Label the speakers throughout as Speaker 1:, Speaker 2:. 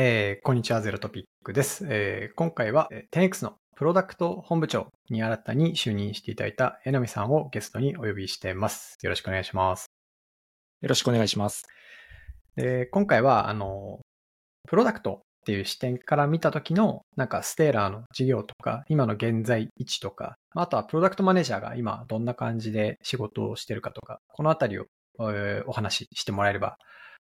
Speaker 1: えー、こんにちは、ゼロトピックです。えー、今回は 10X のプロダクト本部長に新たに就任していただいた江波さんをゲストにお呼びしています。よろしくお願いします。
Speaker 2: よろしくお願いします。
Speaker 1: で今回は、あの、プロダクトっていう視点から見た時の、なんかステーラーの事業とか、今の現在位置とか、あとはプロダクトマネージャーが今どんな感じで仕事をしてるかとか、このあたりを、えー、お話ししてもらえれば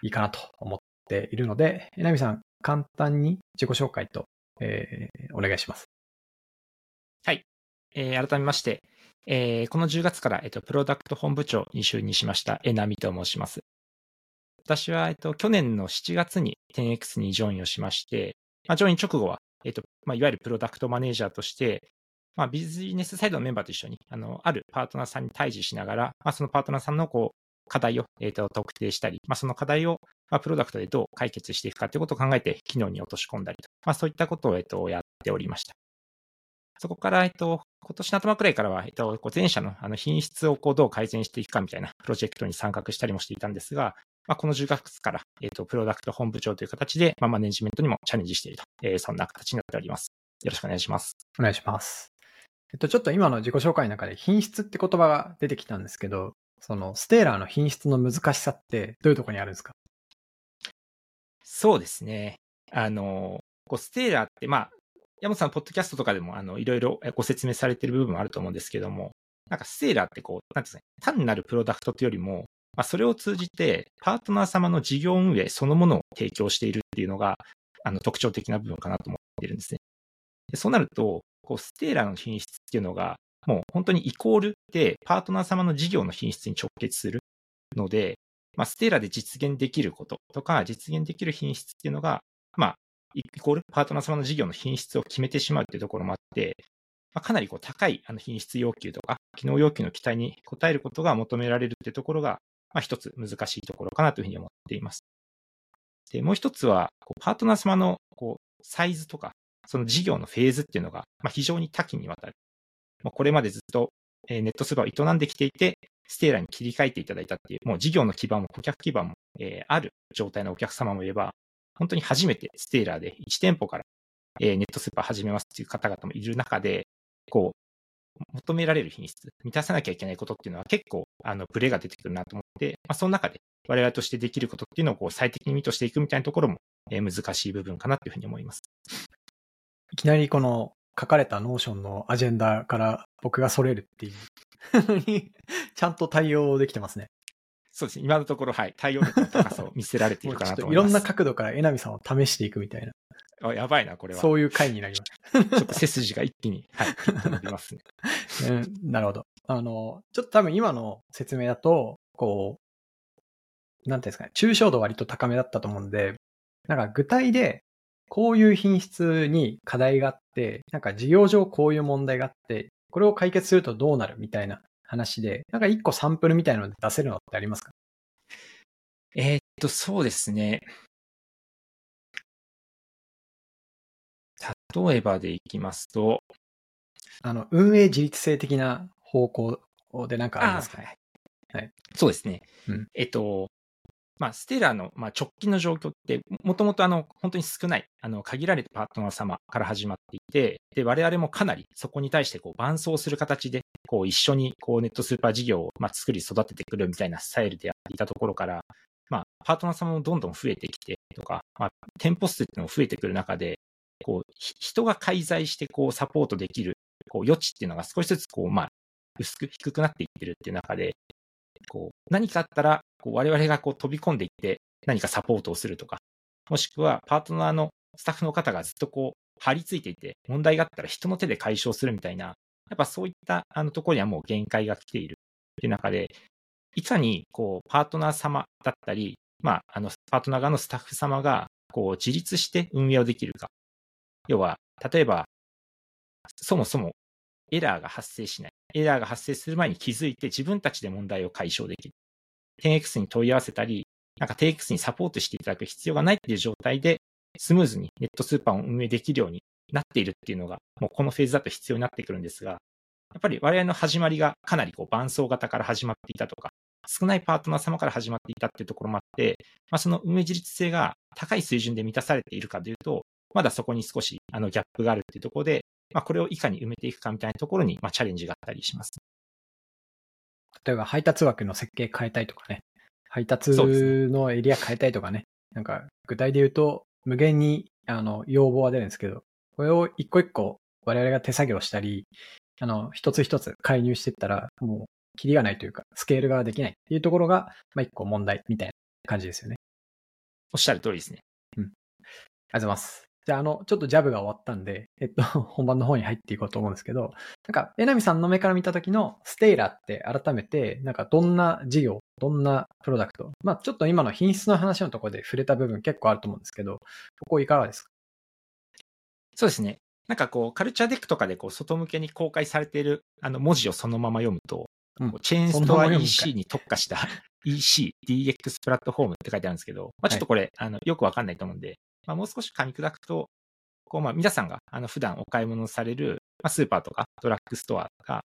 Speaker 1: いいかなと思っているので、江波さん、簡単に自己紹介と、えー、お願いします。
Speaker 2: はい。えー、改めまして、えー、この10月から、えっと、プロダクト本部長に就任しました、えなみと申します。私は、えっと、去年の7月に 10X にジョインをしまして、まあ、ジョイン直後は、えっと、まあ、いわゆるプロダクトマネージャーとして、まあ、ビジネスサイドのメンバーと一緒に、あの、あるパートナーさんに対峙しながら、まあ、そのパートナーさんの、こう、課題を、えっと、特定したり、まあ、その課題を、まあ、プロダクトでどう解決していくかということを考えて、機能に落とし込んだりと、まあ、そういったことを、えっと、やっておりました。そこから、えっと、今年の頭くらいからは、えっと、前者のあの品質をこうどう改善していくかみたいなプロジェクトに参画したりもしていたんですが、まあ、この10月から、えっと、プロダクト本部長という形で、まあ、マネジメントにもチャレンジしていると、えー、そんな形になっております。よろしくお願いします。
Speaker 1: お願いします。えっと、ちょっと今の自己紹介の中で品質って言葉が出てきたんですけど、そのステーラーの品質の難しさってどういうところにあるんですか？
Speaker 2: そうですね。あの、こうステーラーって、まあ、山本さん、ポッドキャストとかでも、あの、いろいろご説明されてる部分もあると思うんですけども、なんかステーラーってこう、なんていうんですかね、単なるプロダクトというよりも、まあ、それを通じて、パートナー様の事業運営そのものを提供しているっていうのが、あの、特徴的な部分かなと思っているんですね。でそうなると、こう、ステーラーの品質っていうのが、もう本当にイコールで、パートナー様の事業の品質に直結するので、まあ、ステーラで実現できることとか、実現できる品質っていうのが、まあ、イコールパートナー様の事業の品質を決めてしまうっていうところもあって、まあ、かなりこう高いあの品質要求とか、機能要求の期待に応えることが求められるっていうところが、まあ、一つ難しいところかなというふうに思っています。で、もう一つは、こうパートナー様のこうサイズとか、その事業のフェーズっていうのが、まあ、非常に多岐にわたる。まあ、これまでずっとネットスーパーを営んできていて、ステーラに切り替えていただいたっていう、もう事業の基盤も顧客基盤も、えー、ある状態のお客様もいれば、本当に初めてステーラーで1店舗から、えー、ネットスーパー始めますっていう方々もいる中で、こう、求められる品質、満たさなきゃいけないことっていうのは結構、あの、ブレが出てくるなと思って、まあ、その中で我々としてできることっていうのをこう最適にミートしていくみたいなところも、えー、難しい部分かなというふうに思います。
Speaker 1: いきなりこの書かれたノーションのアジェンダから僕がそれるっていう にちゃんと対応できてますね。
Speaker 2: そうですね。今のところ、はい。対応力の高さを見せられているかなと思います。
Speaker 1: いろんな角度から榎並さんを試していくみたいな。
Speaker 2: あ、やばいな、これは。
Speaker 1: そういう回になりま
Speaker 2: す。ちょっと背筋が一気に、はい、伸びますね。
Speaker 1: うん、なるほど。あの、ちょっと多分今の説明だと、こう、なんていうんですかね、抽象度割と高めだったと思うんで、なんか具体で、こういう品質に課題があって、なんか事業上こういう問題があって、これを解決するとどうなるみたいな話で、なんか一個サンプルみたいなので出せるのってありますか？
Speaker 2: えー、っと、そうですね。例えばでいきますと、
Speaker 1: あの、運営自律性的な方向でなんかありますか？ね。
Speaker 2: はい。そうですね。うん、えっと、まあ、ステラの、まあ、直近の状況って、もともとあの、本当に少ない、あの、限られたパートナー様から始まっていて、で、我々もかなりそこに対してこう、伴走する形で、こう、一緒にこう、ネットスーパー事業を、まあ、作り育ててくるみたいなスタイルでやっていたところから、まあ、パートナー様もどんどん増えてきてとか、まあ、店舗数っていうのも増えてくる中で、こう、人が介在してこう、サポートできる、こう、余地っていうのが少しずつこう、まあ、薄く、低くなっていってるっていう中で、こう、何かあったら、こう我々がこう飛び込んでいって何かサポートをするとか、もしくはパートナーのスタッフの方がずっとこう張り付いていて、問題があったら人の手で解消するみたいな、やっぱそういったあのところにはもう限界が来ているという中で、いかにこうパートナー様だったり、まあ、あのパートナー側のスタッフ様がこう自立して運営をできるか。要は、例えば、そもそもエラーが発生しない。エラーが発生する前に気づいて自分たちで問題を解消できる。10X に問い合わせたり、なんか 10X にサポートしていただく必要がないっていう状態で、スムーズにネットスーパーを運営できるようになっているっていうのが、もうこのフェーズだと必要になってくるんですが、やっぱり我々の始まりがかなりこう伴走型から始まっていたとか、少ないパートナー様から始まっていたっていうところもあって、まあ、その運営自立性が高い水準で満たされているかというと、まだそこに少しあのギャップがあるっていうところで、まあ、これをいかに埋めていくかみたいなところに、まあ、チャレンジがあったりします。
Speaker 1: 例えば配達枠の設計変えたいとかね。配達のエリア変えたいとかね。なんか具体で言うと無限にあの要望は出るんですけど、これを一個一個我々が手作業したり、あの、一つ一つ介入していったら、もう、キリがないというか、スケールができないっていうところが、まあ一個問題みたいな感じですよね。
Speaker 2: おっしゃる通りですね。
Speaker 1: ありがとうございます。じゃあ、あの、ちょっとジャブが終わったんで、えっと、本番の方に入っていこうと思うんですけど、なんか、えなみさんの目から見た時のステイラーって改めて、なんかどんな事業、どんなプロダクト、まあちょっと今の品質の話のところで触れた部分結構あると思うんですけど、ここいかがですか？
Speaker 2: そうですね。なんかこう、 culture deck とかでこう、外向けに公開されているあの文字をそのまま読むと、
Speaker 1: うん。
Speaker 2: チェーンストア EC に特化した EC、DX プラットフォームって書いてあるんですけど、まあ、ちょっとこれ、あのよくわかんないと思うんで、まあ、もう少し噛み砕くと、こうまあ皆さんがあの普段お買い物される、ま、スーパーとかドラッグストアが、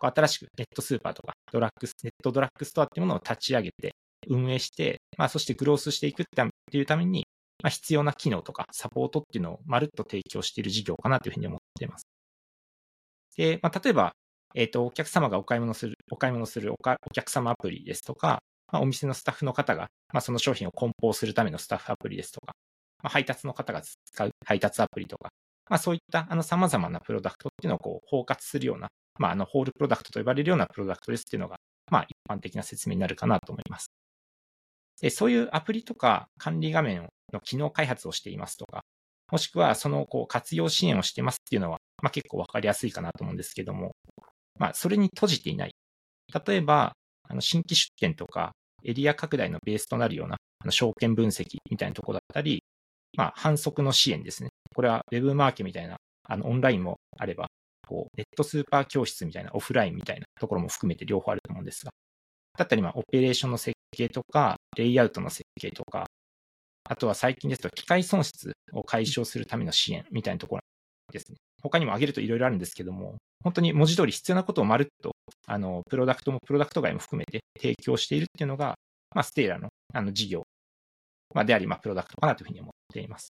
Speaker 2: こう新しくネットスーパーとかドラッグ、ネットドラッグストアっていうものを立ち上げて、運営して、まあ、そしてグロースしていくっていうために、まあ、必要な機能とかサポートっていうのをまるっと提供している事業かなというふうに思っています。で、まあ、例えば、えっ、と、お客様がお買い物する、お買い物するおかお客様アプリですとか、まあ、お店のスタッフの方が、まあ、その商品を梱包するためのスタッフアプリですとか、まあ、配達の方が使う配達アプリとか、まあ、そういったあの様々なプロダクトっていうのをこう包括するような、まあ、あのホールプロダクトと呼ばれるようなプロダクトですっていうのが、まあ、一般的な説明になるかなと思います。で、そういうアプリとか管理画面の機能開発をしていますとか、もしくはそのこう活用支援をしてますっていうのは、まあ、結構わかりやすいかなと思うんですけども、まあ、それに閉じていない。例えば、あの新規出店とかエリア拡大のベースとなるようなあの証券分析みたいなところだったり、まあ、反則の支援ですね。これは Web マーケみたいな、あの、オンラインもあれば、こう、ネットスーパー教室みたいな、オフラインみたいなところも含めて両方あると思うんですが、だったり、まあ、オペレーションの設計とか、レイアウトの設計とか、あとは最近ですと、機械損失を解消するための支援みたいなところですね。他にも挙げるといろいろあるんですけども、本当に文字通り必要なことをまるっと、あの、プロダクトもプロダクト外も含めて提供しているっていうのが、まあ、ステイラの、あの、事業、まあ、であり、まあ、プロダクトかなというふうに思っています。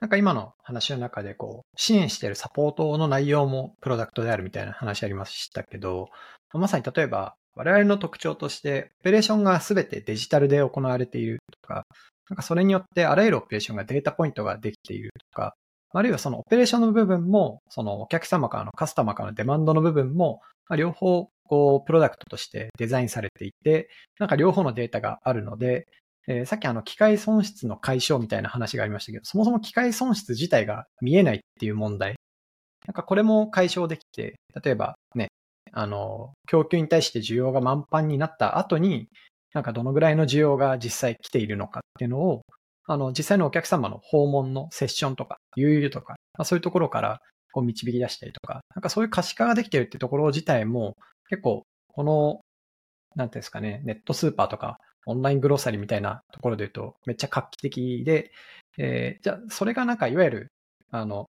Speaker 1: なんか今の話の中でこう、支援しているサポートの内容もプロダクトであるみたいな話ありましたけど、まさに例えば我々の特徴として、オペレーションが全てデジタルで行われているとか、なんかそれによってあらゆるオペレーションがデータポイントができているとか、あるいはそのオペレーションの部分も、そのお客様からのカスタマーからのデマンドの部分も、まあ両方こう、プロダクトとしてデザインされていて、なんか両方のデータがあるので、えーさっきあの機械損失の解消みたいな話がありましたけど、そもそも機械損失自体が見えないっていう問題。なんかこれも解消できて、例えばね、あの、供給に対して需要が満帆になった後に、なんかどのぐらいの需要が実際来ているのかっていうのを、あの、実際のお客様の訪問のセッションとか、有有とか、まあ、そういうところからこう導き出したりとか、なんかそういう可視化ができてるってところ自体も、結構、この、なんていうんですかね、ネットスーパーとか、オンライングロッサリーみたいなところで言うと、めっちゃ画期的で、えーじゃあ、それがなんかいわゆる、あの、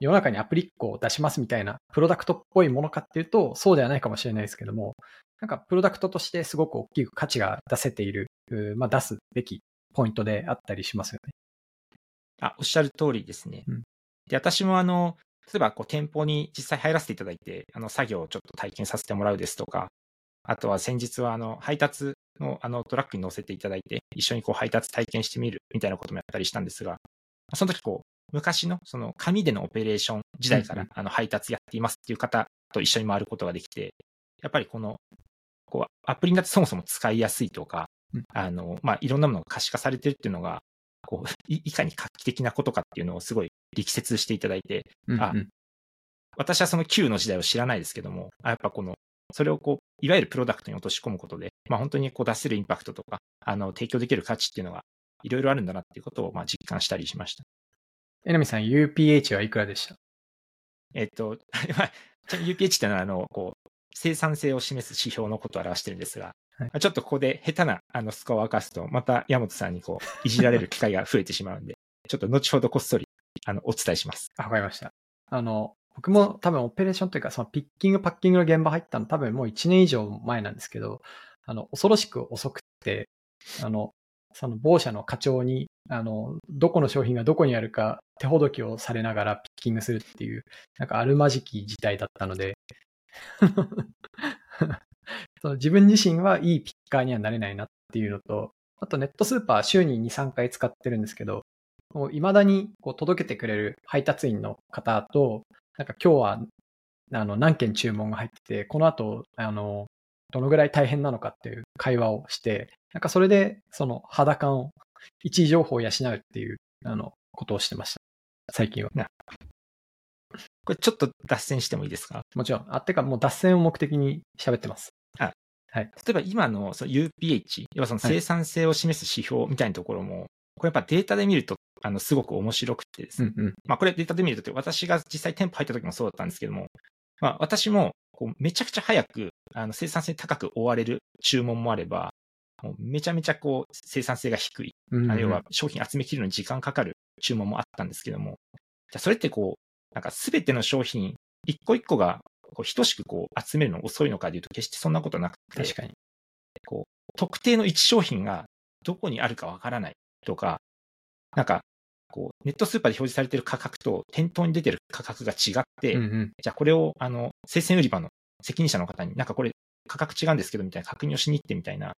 Speaker 1: 世の中にアプリ1個を出しますみたいな、プロダクトっぽいものかっていうと、そうではないかもしれないですけども、なんかプロダクトとしてすごく大きく価値が出せている、まあ出すべきポイントであったりしますよね。
Speaker 2: あ、おっしゃる通りですね。
Speaker 1: うん
Speaker 2: で、私もあの、例えばこう店舗に実際入らせていただいて、あの作業をちょっと体験させてもらうですとか、あとは先日はあの配達のあのトラックに乗せていただいて、一緒にこう配達体験してみるみたいなこともやったりしたんですが、その時こう、昔のその紙でのオペレーション時代からあの配達やっていますっていう方と一緒に回ることができて、やっぱりこの、こう、アプリになってそもそも使いやすいとか
Speaker 1: うん、
Speaker 2: あの、まあ、いろんなものが可視化されてるっていうのが、こう、いいかに画期的なことかっていうのをすごい力説していただいて、あ私はその旧の時代を知らないですけども、あやっぱこの、それをこう、いわゆるプロダクトに落とし込むことで、まあ本当にこう出せるインパクトとか、あの、提供できる価値っていうのが、いろいろあるんだなっていうことを、まあ実感したりしました。
Speaker 1: えなみさん、UPH はいくらでした？
Speaker 2: えっと、UPH っていうのは、あの、こう、生産性を示す指標のことを表してるんですが、
Speaker 1: はい
Speaker 2: ちょっとここで下手なあのスコアを明かすと、また山本さんにこう、いじられる 機会が増えてしまうんで、ちょっと後ほどこっそり、あの、お伝えします。
Speaker 1: あ、わかりました。あの、僕も多分オペレーションというか、そのピッキング、パッキングの現場入ったの多分もう1年以上前なんですけど、あの、恐ろしく遅くて、あの、その某社の課長に、あの、どこの商品がどこにあるか手ほどきをされながらピッキングするっていう、なんかあるまじき事態だったので。その自分自身はいいピッカーにはなれないなっていうのと、あとネットスーパー週に2、3回使ってるんですけど、もう未だにこう届けてくれる配達員の方と、なんか今日はあの何件注文が入ってて、この後、あの、どのぐらい大変なのかっていう会話をして、なんかそれでその肌感を、位置情報を養うっていう、あの、ことをしてました。最近は。
Speaker 2: これちょっと脱線してもいいですか？
Speaker 1: もちろん。あ、ってかもう脱線を目的に喋ってます。
Speaker 2: あ、はい。例えば今のその UPH、要はその生産性を示す指標みたいなところも、はい、これやっぱデータで見ると、あの、すごく面白くてですね。うんうん、まあこれデータで見ると、私が実際店舗入った時もそうだったんですけども、まあ私もこうめちゃくちゃ早くあの生産性高く終われる注文もあれば、もうめちゃめちゃこう生産性が低い、うんうん、要は商品集めきるのに時間かかる注文もあったんですけども、じゃそれってこう、なんかすべての商品、一個一個がこう等しくこう集めるの遅いのかでいうと決してそんなことなくて、
Speaker 1: 確かに。
Speaker 2: こう、特定の一商品がどこにあるかわからないとか、なんか、こう、ネットスーパーで表示されている価格と店頭に出てる価格が違って、うんうん、じゃあこれを、あの、生鮮売り場の責任者の方に、なんかこれ価格違うんですけどみたいな確認をしに行ってみたいな、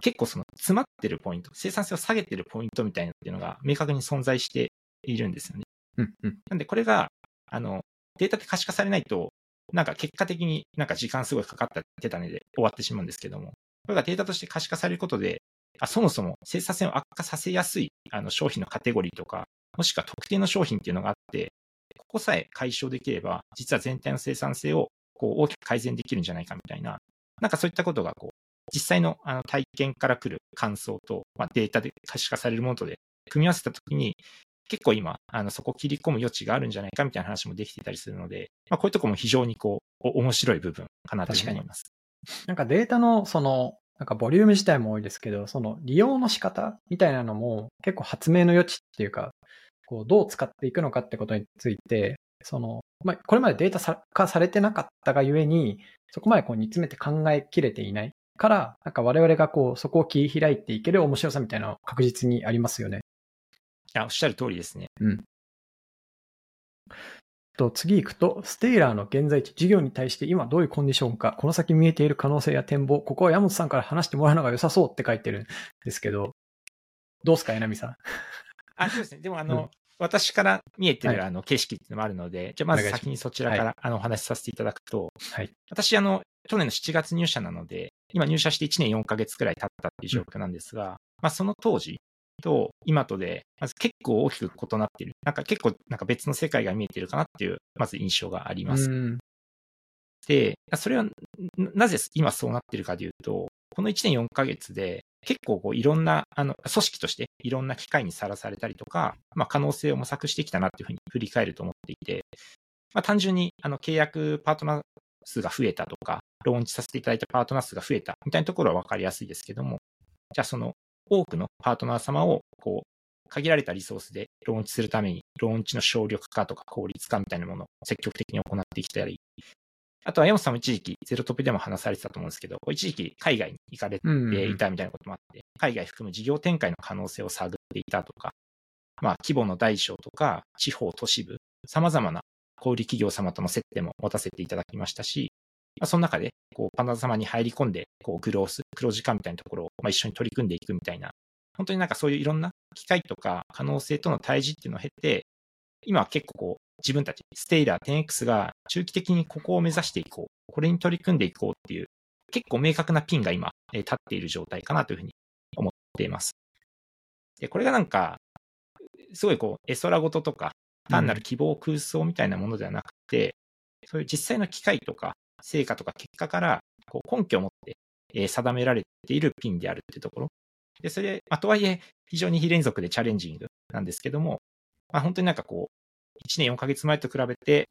Speaker 2: 結構その詰まってるポイント、生産性を下げてるポイントみたいなっていうのが明確に存在しているんですよね。
Speaker 1: うんうん、
Speaker 2: なんでこれが、あの、データで可視化されないと、なんか結果的になんか時間すごいかかった手種で終わってしまうんですけども、これがデータとして可視化されることで、あそもそも生産性を悪化させやすいあの商品のカテゴリーとか、もしくは特定の商品っていうのがあって、ここさえ解消できれば、実は全体の生産性をこう大きく改善できるんじゃないかみたいな、なんかそういったことがこう実際のあの体験から来る感想と、まあ、データで可視化されるものとで組み合わせたときに、結構今、あの、そこ切り込む余地があるんじゃないかみたいな話もできていたりするので、まあ、こういうとこも非常にこう、面白い部分かなと思います。
Speaker 1: なんかデータのその、なんかボリューム自体も多いですけど、その利用の仕方みたいなのも結構発明の余地っていうか、こう、どう使っていくのかってことについて、その、まあ、これまでデータ化されてなかったがゆえに、そこまでこう煮詰めて考えきれていないから、なんか我々がこう、そこを切り開いていける面白さみたいなのは確実にありますよね。
Speaker 2: や、おっしゃる通りですね。
Speaker 1: うん。と次行くと、ステイラーの現在地、事業に対して今どういうコンディションか、この先見えている可能性や展望、ここは山本さんから話してもらうのが良さそうって書いてるんですけど、どうすか、えなみさん？
Speaker 2: あ、そうですね。でも、あの、うん、私から見えてるあの景色っていうのもあるので、はい、じゃあまず先にそちらから、はい、あのお話しさせていただくと、
Speaker 1: はい、
Speaker 2: 私、あの、去年の7月入社なので、今入社して1年4ヶ月くらい経ったっていう状況なんですが、うん、まあその当時、と今とで、まず結構大きく異なっている。なんか結構なんか別の世界が見えているかなっていう、まず印象があります。で、それはなぜ今そうなっているかというと、この1年4ヶ月で結構こういろんな、あの、組織としていろんな機会にさらされたりとか、まあ可能性を模索してきたなっていうふうに振り返ると思っていて、まあ単純にあの契約パートナー数が増えたとか、ローンチさせていただいたパートナー数が増えたみたいなところは分かりやすいですけども、じゃあその多くのパートナー様を、こう、限られたリソースでローンチするために、ローンチの省力化とか効率化みたいなものを積極的に行っていきたり、あとは山本さんも一時期ゼロトピでも話されてたと思うんですけど、一時期海外に行かれていたみたいなこともあって、海外含む事業展開の可能性を探っていたとか、まあ規模の大小とか地方都市部、様々な小売企業様との接点も持たせていただきましたし、まあ、その中で、こう、パンダ様に入り込んで、こう、グロース、黒字化みたいなところを、まあ、一緒に取り組んでいくみたいな、本当になんかそういういろんな機会とか可能性との対峙っていうのを経て、今は結構こう、自分たち、ステイラー 10X が中期的にここを目指していこう。これに取り組んでいこうっていう、結構明確なピンが今、え立っている状態かなというふうに思っています。で、これがなんか、すごいこう、絵空事とか、単なる希望空想みたいなものではなくて、うん、そういう実際の機会とか、成果とか結果からこう根拠を持って、え定められているピンであるっていうところ。で、それ、まあ、とはいえ、非常に非連続でチャレンジングなんですけども、まあ、本当になんかこう、1年4ヶ月前と比べて、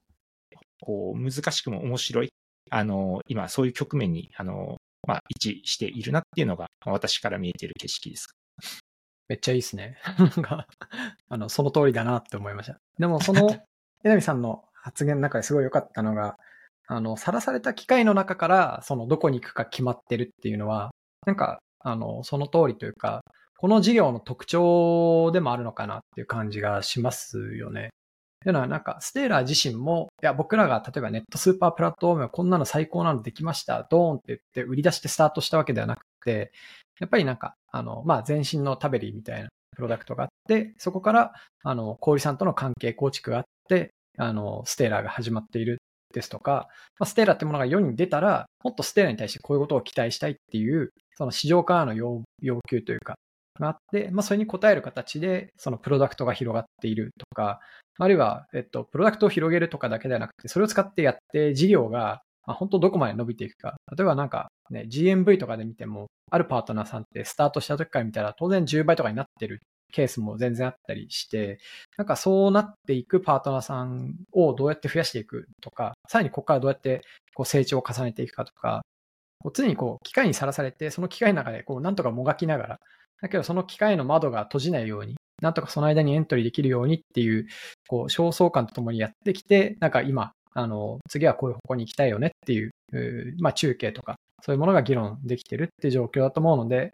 Speaker 2: こう、難しくも面白い、あの、今、そういう局面に、あの、まあ、位置しているなっていうのが、私から見えている景色です。
Speaker 1: めっちゃいいですね。なんか、あの、その通りだなって思いました。でも、その、江波さんの発言の中ですごい良かったのが、あの、さらされた機械の中から、そのどこに行くか決まってるっていうのは、なんか、あの、その通りというか、この事業の特徴でもあるのかなっていう感じがしますよね。というのはなんか、ステーラー自身も、いや、僕らが例えばネットスーパープラットフォームはこんなの最高なのできました、ドーンって言って売り出してスタートしたわけではなくて、やっぱりなんか、あの、まあ、前身のタベリーみたいなプロダクトがあって、そこから、あの、小売さんとの関係構築があって、あの、ステーラーが始まっているですとか、まあ、ステーラーってものが世に出たら、もっとステーラーに対してこういうことを期待したいっていう、その市場からの要求というか、があって、まあ、それに応える形で、そのプロダクトが広がっているとか、あるいは、えっと、プロダクトを広げるとかだけではなくて、それを使ってやって事業が、まあ、本当どこまで伸びていくか。例えばなんかね、GMV とかで見ても、あるパートナーさんってスタートした時から見たら当然10倍とかになってるケースも全然あったりして、なんかそうなっていくパートナーさんをどうやって増やしていくとか、さらにここからどうやってこう成長を重ねていくかとか、こう常にこう機械にさらされて、その機械の中でこうなんとかもがきながら、だけどその機械の窓が閉じないように、なんとかその間にエントリーできるようにっていう、こう、焦燥感とともにやってきて、なんか今、あの、次はこういう方向に行きたいよねっていう、まあ中継とか、そういうものが議論できてるっていう状況だと思うので、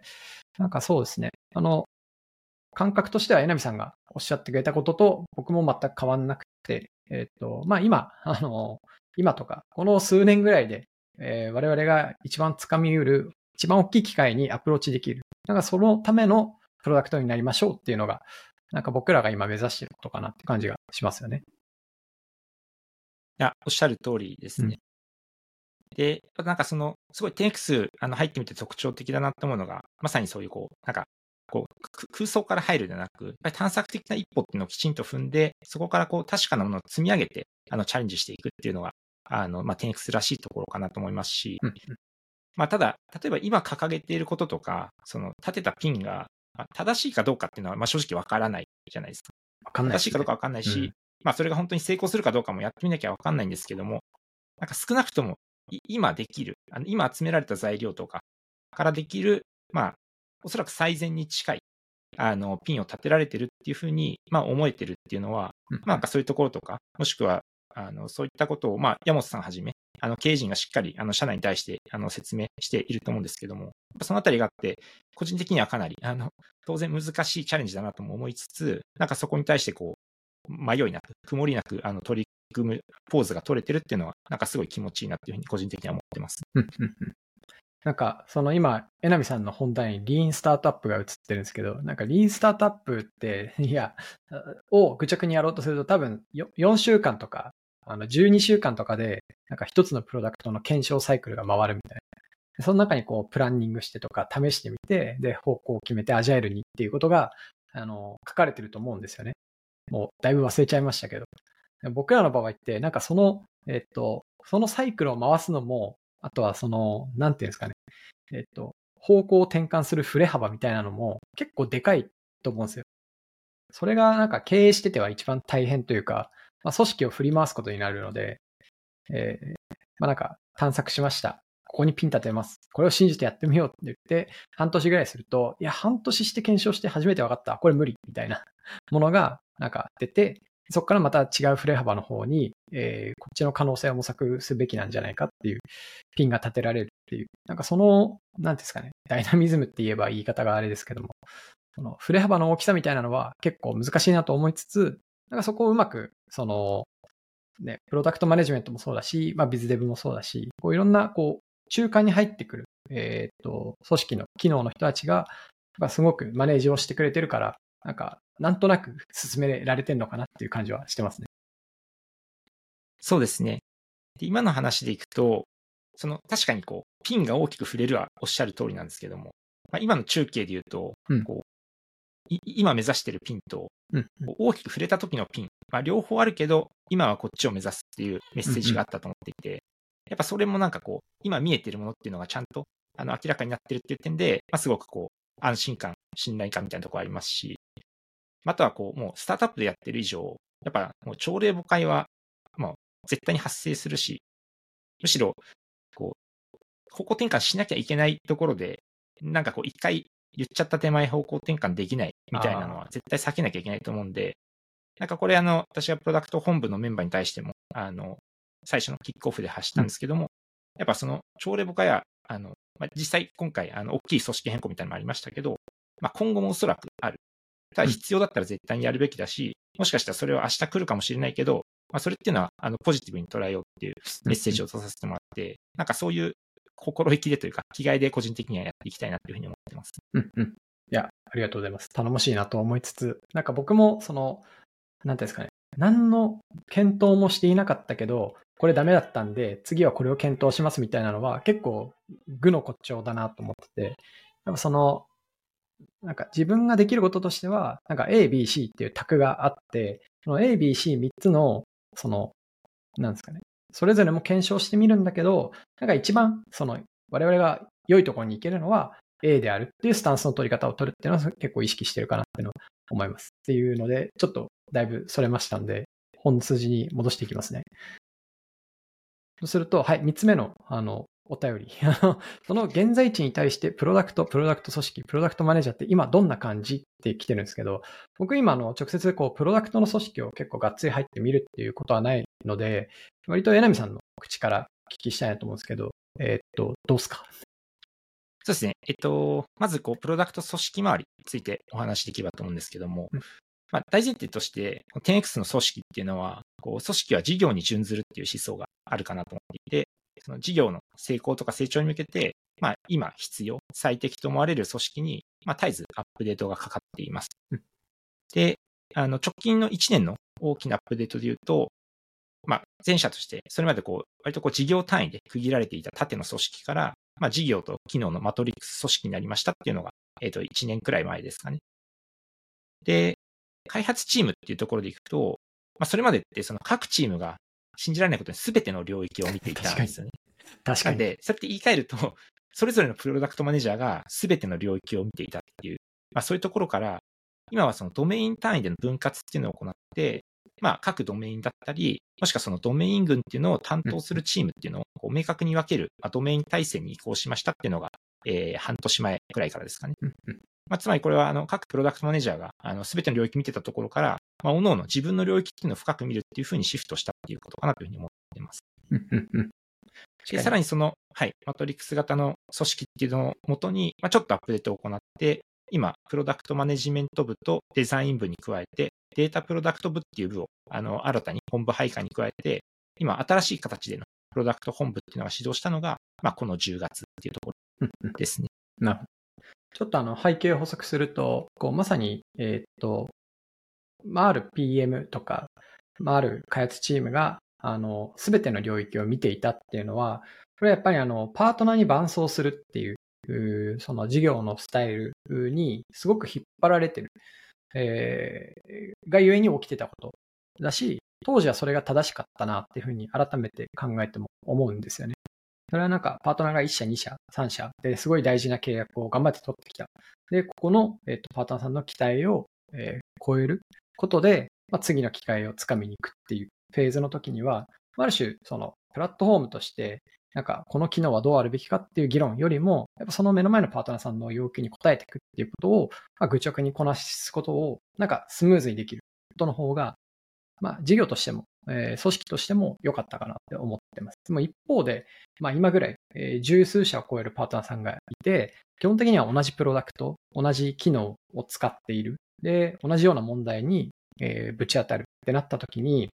Speaker 1: なんかそうですね。あの、感覚としては、えなみさんがおっしゃってくれたことと、僕も全く変わんなくて、えっ、ー、と、まあ今、あの、今とか、この数年ぐらいで、えー、我々が一番掴み得る、一番大きい機会にアプローチできる。なんかそのためのプロダクトになりましょうっていうのが、なんか僕らが今目指してることかなって感じがしますよね。
Speaker 2: いや、おっしゃる通りですね。うん、で、なんかその、すごい 10X あの入ってみて特徴的だなって思うのが、まさにそういうこう、なんかこう、空想から入るではなく、やっぱり探索的な一歩っていうのをきちんと踏んで、そこからこう、確かなものを積み上げて、あの、チャレンジしていくっていうのが、あの、まあ、10X らしいところかなと思いますし、うん、まあ、ただ、例えば今掲げていることとか、その、立てたピンが、正しいかどうかっていうのは、まあ、正直わからないじゃないですか。
Speaker 1: わかんない、
Speaker 2: ね、正しいかどうかわかんないし、うん、まあ、それが本当に成功するかどうかもやってみなきゃわかんないんですけども、なんか少なくとも、今できる、あの今集められた材料とかからできる、まあ、おそらく最善に近いあの、ピンを立てられてるっていうふうに、まあ、思えてるっていうのは、まあ、なんかそういうところとか、もしくは、あの、そういったことを、まあ、山本さんはじめ、あの、経営陣がしっかり、あの、社内に対して、あの、説明していると思うんですけども、そのあたりがあって、個人的にはかなり、あの、当然難しいチャレンジだなとも思いつつ、なんかそこに対して、こう、迷いなく、曇りなく、あの、取り組むポーズが取れてるっていうのは、なんかすごい気持ちいいなっていうふうに個人的には思ってます。
Speaker 1: なんか、その今、えなみさんの本題にリーンスタートアップが映ってるんですけど、なんかリーンスタートアップって、いや、を愚直にやろうとすると多分4週間とか、あの12週間とかで、なんか一つのプロダクトの検証サイクルが回るみたいな。その中にこう、プランニングしてとか試してみて、で、方向を決めてアジャイルにっていうことが、あの、書かれてると思うんですよね。もう、だいぶ忘れちゃいましたけど。僕らの場合って、なんかその、えっと、そのサイクルを回すのも、あとはその、なんていうんですかね。えっと、方向を転換する振れ幅みたいなのも結構でかいと思うんですよ。それがなんか経営してては一番大変というか、まあ、組織を振り回すことになるので、えー、まあなんか探索しました。ここにピン立てます。これを信じてやってみようって言って、半年ぐらいすると、いや、半年して検証して初めて分かった。これ無理。みたいな ものが、なんか出て、そこからまた違う振れ幅の方に、えー、こっちの可能性を模索すべきなんじゃないかっていうピンが立てられるっていう、なんかその、なんですかね、ダイナミズムって言えば言い方があれですけども、その振れ幅の大きさみたいなのは結構難しいなと思いつつ、なんかそこをうまく、その、ね、プロダクトマネジメントもそうだし、まあビズデブもそうだし、こういろんな、こう、中間に入ってくる、えっ、と、組織の機能の人たちが、すごくマネージをしてくれてるから、なんか、なんとなく進められてるのかなっていう感じはしてますね。
Speaker 2: そうですね。で今の話でいくと、その確かにこう、ピンが大きく触れるはおっしゃる通りなんですけども、まあ、今の中継で言うと、うん、こう今目指してるピンと、大きく触れた時のピン、まあ、両方あるけど、今はこっちを目指すっていうメッセージがあったと思っていて、やっぱそれもなんかこう、今見えてるものっていうのがちゃんとあの明らかになってるっていう点で、まあ、すごくこう、安心感、信頼感みたいなところありますし、あとはこう、もうスタートアップでやってる以上、やっぱもう朝礼誤解は、まあ、絶対に発生するし、むしろ、こう、方向転換しなきゃいけないところで、なんかこう、一回言っちゃった手前方向転換できないみたいなのは絶対避けなきゃいけないと思うんで、なんかこれあの、私はプロダクト本部のメンバーに対しても、あの、最初のキックオフで発したんですけども、うん、やっぱその、朝礼誤解はあの、まあ、実際今回、あの、大きい組織変更みたいなのもありましたけど、まあ、今後もおそらくある。ただ必要だったら絶対にやるべきだし、もしかしたらそれは明日来るかもしれないけど、まあ、それっていうのは、あの、ポジティブに捉えようっていうメッセージを出させてもらって、なんかそういう心意気でというか、気概で個人的にはやっていきたいなというふうに思ってます。
Speaker 1: うんうん。いや、ありがとうございます。頼もしいなと思いつつ、なんか僕も、その、なんていうんですかね、何の検討もしていなかったけど、これダメだったんで、次はこれを検討しますみたいなのは結構具の骨頂だなと思ってて、やっぱその、なんか自分ができることとしては、なんか A、B、C っていう卓があって、その A、B、C3 つの、その、なんですかね、それぞれも検証してみるんだけど、なんか一番、その、我々が良いところに行けるのは A であるっていうスタンスの取り方を取るっていうのは結構意識してるかなっていうのは思います。っていうので、ちょっとだいぶそれましたんで、本筋に戻していきますね。そうすると、はい、三つ目の、あの、お便り。その現在地に対してプロダクト、プロダクト組織、プロダクトマネージャーって今どんな感じって来てるんですけど、僕今の直接こうプロダクトの組織を結構がっつり入ってみるっていうことはないので、割と柳さんの口から聞きしたいなと思うんですけど、えー、っと、どうですか？
Speaker 2: そうですね。えっと、まずこう、プロダクト組織周りについてお話しできればと思うんですけども、うん、まあ、大前提として、10X の組織っていうのは、こう組織は事業に準ずるっていう思想があるかなと思っていて、その事業の成功とか成長に向けて、まあ、今必要、最適と思われる組織に、まあ、絶えずアップデートがかかっています。で、あの、直近の1年の大きなアップデートで言うと、まあ、前者として、それまでこう、割とこう事業単位で区切られていた縦の組織から、まあ、事業と機能のマトリックス組織になりましたっていうのが、えっ、ー、と、1年くらい前ですかね。で、開発チームっていうところでいくと、まあ、それまでってその各チームが信じられないことに全ての領域を見ていたんですよね。
Speaker 1: 確かに。
Speaker 2: で、そうやって言い換えると、それぞれのプロダクトマネージャーが全ての領域を見ていたっていう、まあそういうところから、今はそのドメイン単位での分割っていうのを行って、まあ各ドメインだったり、もしくはそのドメイン群っていうのを担当するチームっていうのをこう明確に分ける、まあ、ドメイン体制に移行しましたっていうのが、えー、半年前くらいからですかね。まあ、つまりこれはあの各プロダクトマネージャーがあの全ての領域見てたところから、まあ、各々自分の領域っていうのを深く見るっていうふうにシフトしたっていうことかなというふうに思っています。でさらにその、はい、マトリックス型の組織っていうのをもとに、まあ、ちょっとアップデートを行って、今、プロダクトマネジメント部とデザイン部に加えて、データプロダクト部っていう部を、あの、新たに本部配下に加えて、今、新しい形でのプロダクト本部っていうのが始動したのが、まあ、この10月っていうところですね。
Speaker 1: なるほど。ちょっとあの背景を補足すると、こうまさに、えー、っと、まあ、ある PM とか、まあ、ある開発チームが、あの、すべての領域を見ていたっていうのは、これはやっぱりあの、パートナーに伴走するっていう、その事業のスタイルにすごく引っ張られてる、えー、がゆえに起きてたことだし、当時はそれが正しかったなっていうふうに改めて考えても思うんですよね。それはなんか、パートナーが1社、2社、3社ですごい大事な契約を頑張って取ってきた。で、ここの、えっ、と、パートナーさんの期待を、えー、超えることで、まあ、次の機会をつかみに行くっていうフェーズの時には、ある種、その、プラットフォームとして、なんか、この機能はどうあるべきかっていう議論よりも、やっぱその目の前のパートナーさんの要求に応えていくっていうことを、まあ、愚直にこなすことを、なんかスムーズにできることの方が、まあ、事業としても、えー、組織としても良かったかなって思ってます。でも一方で、まあ今ぐらい、えー、十数社を超えるパートナーさんがいて、基本的には同じプロダクト、同じ機能を使っている。で、同じような問題に、えー、ぶち当たるってなった時に、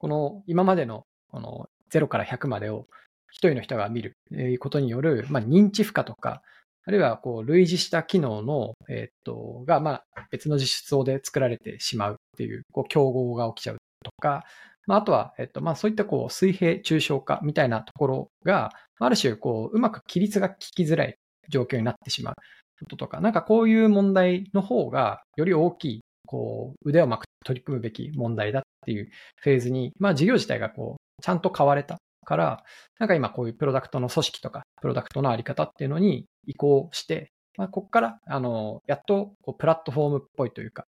Speaker 1: この今までのこの0から100までを一人の人が見ることによる、まあ、認知負荷とか、あるいはこう類似した機能の、え、っとが、まあ、別の実装で作られてしまうっていう、こう競合が起きちゃうとか、まあ、あとは、えっと、まあ、そういったこう、水平抽象化みたいなところが、ある種、こう、うまく規律が効きづらい状況になってしまうこととか、なんかこういう問題の方が、より大きい、こう、腕をまく取り組むべき問題だっていうフェーズに、まあ、事業自体がこう、ちゃんと変われたから、なんか今こういうプロダクトの組織とか、プロダクトのあり方っていうのに移行して、まあ、ここから、あの、やっと、こう、プラットフォームっぽいというか、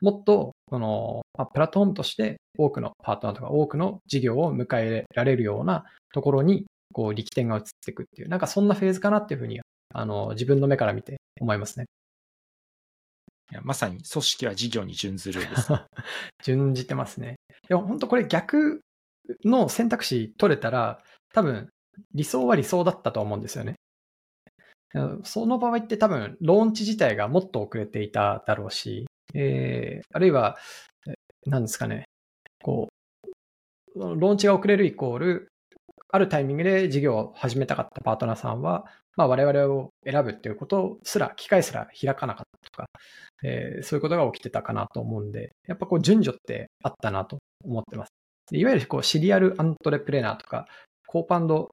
Speaker 1: もっと、この、まあ、プラットフォームとして多くのパートナーとか多くの事業を迎えられるようなところに、こう、力点が移っていくっていう、なんかそんなフェーズかなっていうふうに、あの、自分の目から見て思いますね。
Speaker 2: いやまさに組織は事業に準ずるです。
Speaker 1: 準じてますね。でも本当これ逆の選択肢取れたら、多分理想は理想だったと思うんですよね。その場合って多分、ローンチ自体がもっと遅れていただろうし、えー、あるいは、何ですかね、こう、ローンチが遅れるイコール、あるタイミングで事業を始めたかったパートナーさんは、まあ、我々を選ぶっていうことすら、機会すら開かなかったとか、えー、そういうことが起きてたかなと思うんで、やっぱこう順序ってあったなと思ってます。いわゆるこうシリアルアントレプレナーとか、コーパンド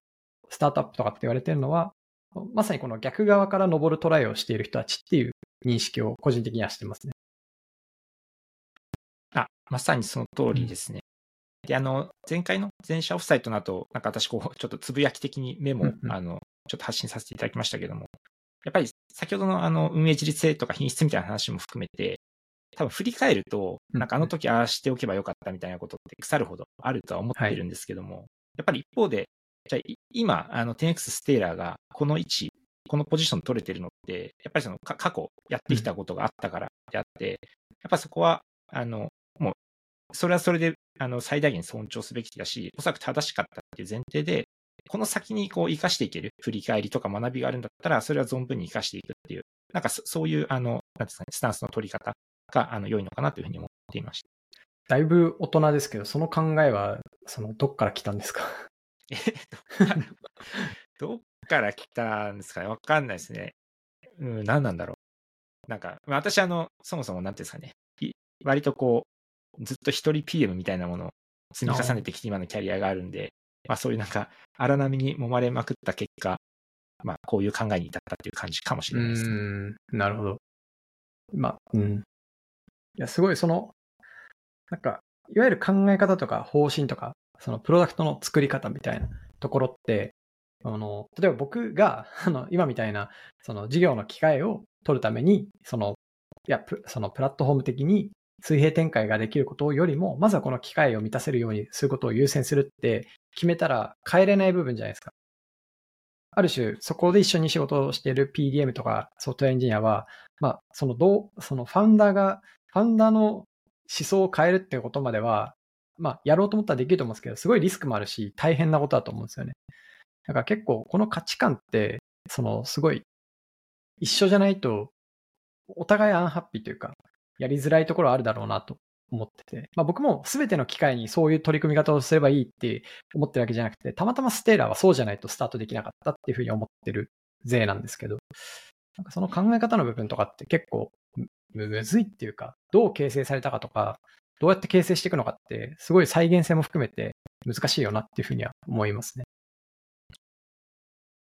Speaker 1: スタートアップとかって言われてるのは、まさにこの逆側から登るトライをしている人たちっていう認識を個人的にはしてますね。
Speaker 2: あ、まさにその通りですね。うん、で、あの、前回の前者オフサイトの後、なんか私こう、ちょっとつぶやき的にメモ、うんうん、あの、ちょっと発信させていただきましたけども、やっぱり先ほどのあの運営自律性とか品質みたいな話も含めて、多分振り返ると、なんかあの時ああしておけばよかったみたいなことって腐るほどあるとは思ってい。るんですけども、はい、やっぱり一方で、じゃあ今、あの 10X ステーラーがこの位置、このポジション取れてるのって、やっぱりその過去やってきたことがあったからであって、やっぱそこは、あの、もう、それはそれで、あの、最大限尊重すべきだし、おそらく正しかったっていう前提で、この先にこう活かしていける振り返りとか学びがあるんだったら、それは存分に活かしていくっていう、なんかそういう、あの、なんですかね、スタンスの取り方が、あの、良いのかなというふうに思っていました。
Speaker 1: だいぶ大人ですけど、その考えは、その、どっから来たんですか？
Speaker 2: えっと、どっから来たんですかね？わかんないですね。うん、何なんだろう。なんか、私、あの、そもそも、なんていうんですかね、割とこう、ずっと一人 PM みたいなものを積み重ねてきて今のキャリアがあるんで、まあそういうなんか荒波に揉まれまくった結果、まあこういう考えに至ったっていう感じかもしれないですね。うん、
Speaker 1: なるほど。まあ、うん。いや、すごいその、なんか、いわゆる考え方とか方針とか、そのプロダクトの作り方みたいなところって、あの、例えば僕が、あの、今みたいな、その事業の機会を取るために、その、いや、そのプラットフォーム的に水平展開ができることよりも、まずはこの機会を満たせるようにすることを優先するって決めたら変えれない部分じゃないですか。ある種、そこで一緒に仕事をしている PDM とかソフトエンジニアは、まあ、そのどう、そのファウンダーが、ファウンダーの思想を変えるっていうことまでは、まあ、やろうと思ったらできると思うんですけど、すごいリスクもあるし、大変なことだと思うんですよね。だから結構、この価値観って、その、すごい、一緒じゃないと、お互いアンハッピーというか、やりづらいところあるだろうなと思ってて、まあ、僕も全ての機会にそういう取り組み方をすればいいって思ってるわけじゃなくて、たまたまステーラーはそうじゃないとスタートできなかったっていうふうに思ってる税なんですけど、なんかその考え方の部分とかって結構むずいっていうか、どう形成されたかとか、どうやって形成していくのかって、すごい再現性も含めて難しいよなっていうふうには思いますね。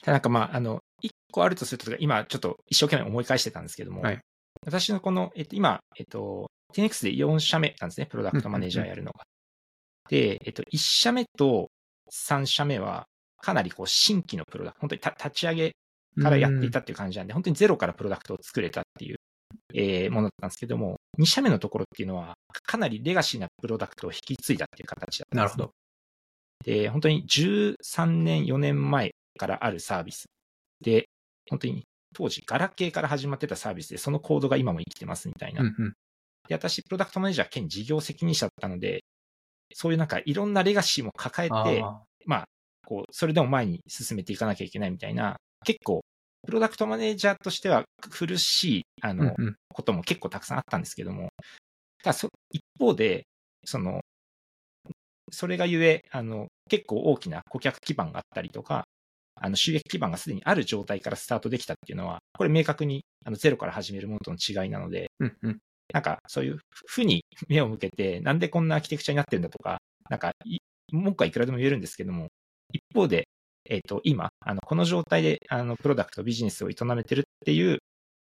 Speaker 2: なんかまあ、あの、一個あるとすると、今ちょっと一生懸命思い返してたんですけども、はい、私のこの、えっと、今、えっと、10X で4社目なんですね、プロダクトマネージャーやるのが。で、えっと、1社目と3社目は、かなりこう新規のプロダクト、本当に立ち上げからやっていたっていう感じなんで、本当にゼロからプロダクトを作れたっていう、えー、ものだったんですけども、2社目のところっていうのは、かなりレガシーなプロダクトを引き継いだっていう形だったんです、
Speaker 1: なるほど。
Speaker 2: で、本当に13年、4年前からあるサービスで、本当に当時、ガラケーから始まってたサービスで、そのコードが今も生きてますみたいな。うんうん、で、私、プロダクトマネージャー兼事業責任者だったので、そういうなんかいろんなレガシーも抱えて、あまあ、こう、それでも前に進めていかなきゃいけないみたいな、結構、プロダクトマネージャーとしては苦しい、あの、うんうん、ことも結構たくさんあったんですけども、ただそ一方で、その、それがゆえ、あの、結構大きな顧客基盤があったりとか、あの収益基盤がすでにある状態からスタートできたっていうのは、これ明確にあのゼロから始めるものとの違いなので、うんうん、なんかそういう負に目を向けて、なんでこんなアーキテクチャになってるんだとか、なんか文句はいくらでも言えるんですけども、一方で、えっ、ー、と、今、あの、この状態で、あの、プロダクト、ビジネスを営めてるっていう、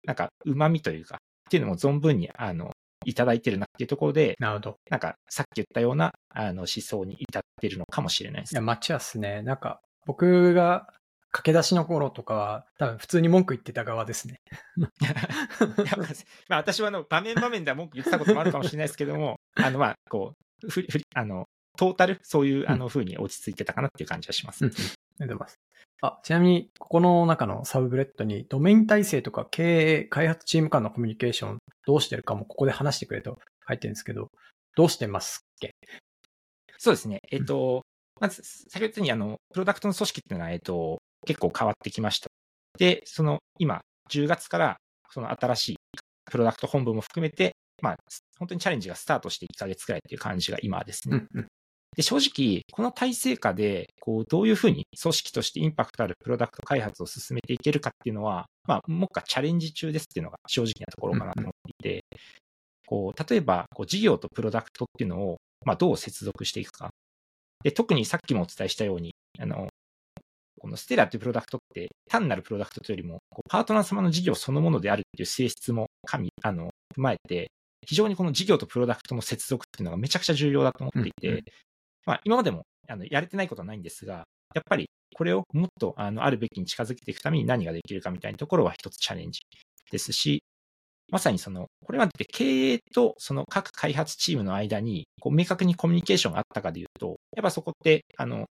Speaker 2: なんか、旨味というか、っていうのも存分に、あの、いただいてるなっていうところで、
Speaker 1: なるほど。
Speaker 2: なんか、さっき言ったような、あの、思想に至ってるのかもしれないです。
Speaker 1: いや、マッチアスね。なんか、僕が駆け出しの頃とかは、多分普通に文句言ってた側ですね。
Speaker 2: まあ、私はあの場面場面では文句言ってたこともあるかもしれないですけども、あの、まあ、こう、ふふあの、トータル、そういうあの風に落ち着いてたかなっていう感じはします。
Speaker 1: うん、ありがとうございます。あ、ちなみに、ここの中の sub bullet に、ドメイン体制とか経営、開発チーム間のコミュニケーション、どうしてるかもここで話してくれと書いてるんですけど、どうしてますっけ？
Speaker 2: そうですね。えっ、と、まず、先ほどにあの、プロダクトの組織っていうのは、えっ、と、結構変わってきました。で、その今、10月からその新しいプロダクト本部も含めて、まあ、本当にチャレンジがスタートして1ヶ月くらいっていう感じが今ですね。
Speaker 1: うんうん
Speaker 2: で、正直、この体制下で、こう、どういうふうに組織としてインパクトあるプロダクト開発を進めていけるかっていうのは、まあ、もっかチャレンジ中ですっていうのが正直なところかなと思っていて、こう、例えば、こう、事業とプロダクトっていうのを、まあ、どう接続していくか。で、特にさっきもお伝えしたように、あの、このステラっていうプロダクトって単なるプロダクトというよりも、こうパートナー様の事業そのものであるっていう性質も加味、あの、踏まえて、非常にこの事業とプロダクトの接続っていうのがめちゃくちゃ重要だと思っていて、まあ、今までもあのやれてないことはないんですが、やっぱりこれをもっとあのあるべきに近づけていくために何ができるかみたいなところは一つチャレンジですし、まさにその、これまで経営とその各開発チームの間に、こう明確にコミュニケーションがあったかでいうと、やっぱそこって、あの、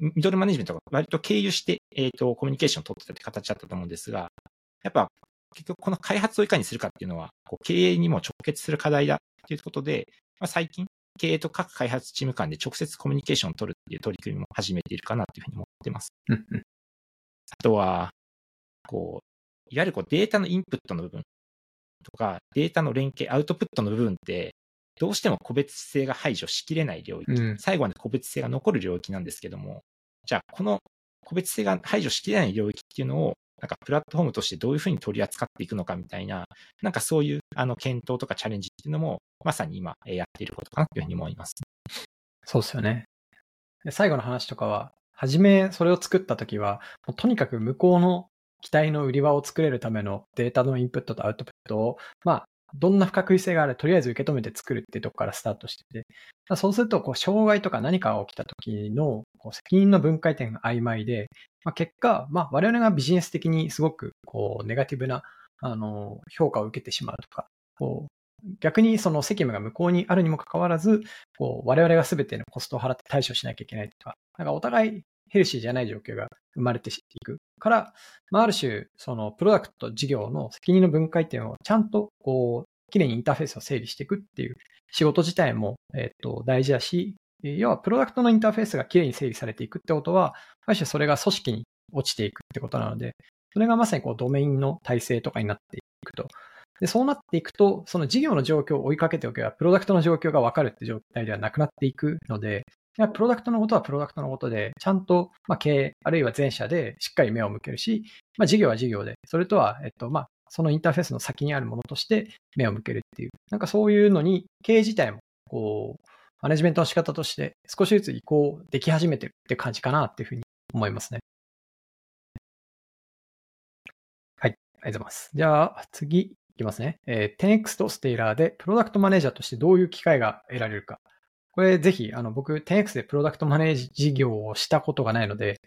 Speaker 2: ミドルマネジメントが割と経由して、えっ、と、コミュニケーションを取ってたって形だったと思うんですが、やっぱ結局この開発をいかにするかっていうのは、こう経営にも直結する課題だっていうことで、まあ、最近、経営と各開発チーム間で直接コミュニケーションを取るっていう取り組みも始めているかなというふうに思ってます。あとは、こう、いわゆるこうデータのインプットの部分とか、データの連携、アウトプットの部分って、どうしても個別性が排除しきれない領域、
Speaker 1: うん。
Speaker 2: 最後まで個別性が残る領域なんですけども、じゃあ、この個別性が排除しきれない領域っていうのを、なんかプラットフォームとしてどういうふうに取り扱っていくのかみたいな、なんかそういうあの検討とかチャレンジっていうのも、まさに今えやっていることかなというふうに思います。
Speaker 1: そうですよね。で最後の話とかは、初めそれを作った時は、もうとにかく向こうの期待の売り場を作れるためのデータのインプットとアウトプットを、まあ、どんな不確実性があれ、とりあえず受け止めて作るっていうとこからスタートしてて、そうすると、こう、障害とか何かが起きた時のこう責任の分解点が曖昧で、まあ、結果、まあ、我々がビジネス的にすごく、こう、ネガティブな、あの、評価を受けてしまうとか、こう、逆にその責務が向こうにあるにもかかわらず、こう我々が全てのコストを払って対処しなきゃいけないとか、なんかお互いヘルシーじゃない状況が生まれていくから、まあ、ある種、そのプロダクト事業の責任の分解点をちゃんとこう、きれいにインターフェースを整理していくっていう仕事自体も、えっと、大事だし、要はプロダクトのインターフェースがきれいに整理されていくってことは、ある種それが組織に落ちていくってことなので、それがまさにこうドメインの体制とかになっていくと。で、そうなっていくと、その事業の状況を追いかけておけば、プロダクトの状況が分かるって状態ではなくなっていくので、プロダクトのことはプロダクトのことで、ちゃんと、まあ、経営、あるいは全社でしっかり目を向けるし、まあ、事業は事業で、それとは、えっと、まあ、そのインターフェースの先にあるものとして目を向けるっていう、なんかそういうのに、経営自体も、こう、マネジメントの仕方として少しずつ移行でき始めてるって感じかなっていうふうに思いますね。はい、ありがとうございます。じゃあ、次いきますね。えー 10X とステイラーでプロダクトマネージャーとしてどういう機会が得られるか。これぜひ、あの、僕、10X でプロダクトマネージ事業をしたことがないので、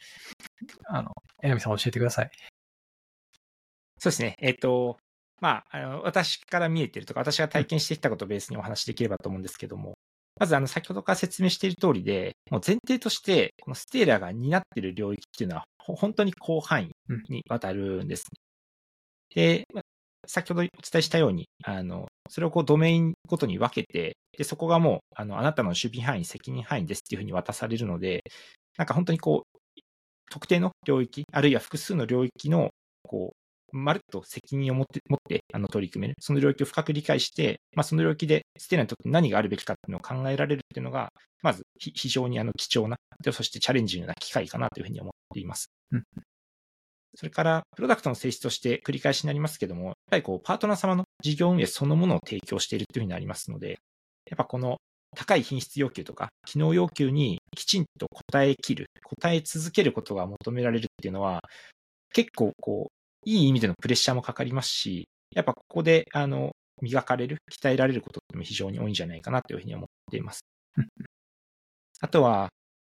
Speaker 1: あの、えなみさん教えてください。
Speaker 2: そうですね。えっ、と、まあ、あの、私から見えてるとか、私が体験してきたことをベースにお話しできればと思うんですけども、まず、あの、先ほどから説明している通りで、もう前提として、このステーラーが担っている領域っていうのは、ほ本当に広範囲にわたるんですね。で、まあ先ほどお伝えしたように、あの、それをこうドメインごとに分けて、で、そこがもう、あの、あなたの守備範囲、責任範囲ですっていうふうに渡されるので、なんか本当にこう、特定の領域、あるいは複数の領域の、こう、まるっと責任を持って、持って、あの、取り組める。その領域を深く理解して、まあ、その領域で、ステーラにとって何があるべきかっていうのを考えられるっていうのが、まず、非常にあの、貴重な、そしてチャレンジングな機会かなというふうに思っています。
Speaker 1: うん
Speaker 2: それから、プロダクトの性質として繰り返しになりますけども、やっぱりこう、パートナー様の事業運営そのものを提供しているというふうになりますので、やっぱこの高い品質要求とか、機能要求にきちんと応えきる、応え続けることが求められるっていうのは、結構こう、いい意味でのプレッシャーもかかりますし、やっぱここで、あの、磨かれる、鍛えられることっても非常に多いんじゃないかなというふうに思っています。あとは、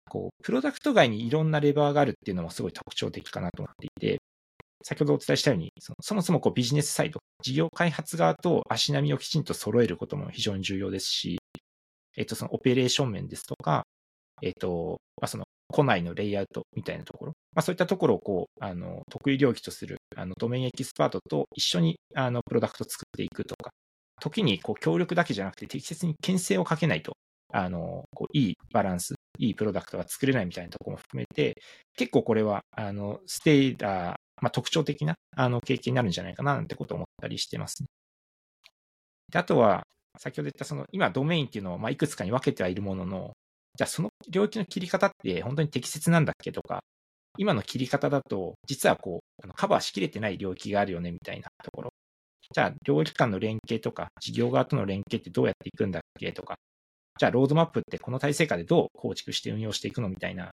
Speaker 2: こう、プロダクト外にいろんなレバーがあるっていうのもすごい特徴的かなと思っていて、先ほどお伝えしたように、そそもそもこうビジネスサイド、事業開発側と足並みをきちんと揃えることも非常に重要ですし、えっと、そのオペレーション面ですとか、えっと、まあ、その、庫内のレイアウトみたいなところ、まあ、そういったところをこう、あの、得意領域とする、あの、ドメインエキスパートと一緒に、あの、プロダクトを作っていくとか、時にこう、協力だけじゃなくて適切に牽制をかけないと、あの、こう、いいバランス、いいプロダクトが作れないみたいなところも含めて、結構これは、あの、ステイダーまあ、特徴的なあの経験になるんじゃないかななんてことを思ったりしてますね。であとは、先ほど言ったその今ドメインっていうのをまあいくつかに分けてはいるものの、じゃあその領域の切り方って本当に適切なんだっけとか、今の切り方だと実はこうあのカバーしきれてない領域があるよねみたいなところ。じゃあ領域間の連携とか事業側との連携ってどうやっていくんだっけとか、じゃあロードマップってこの体制下でどう構築して運用していくのみたいな、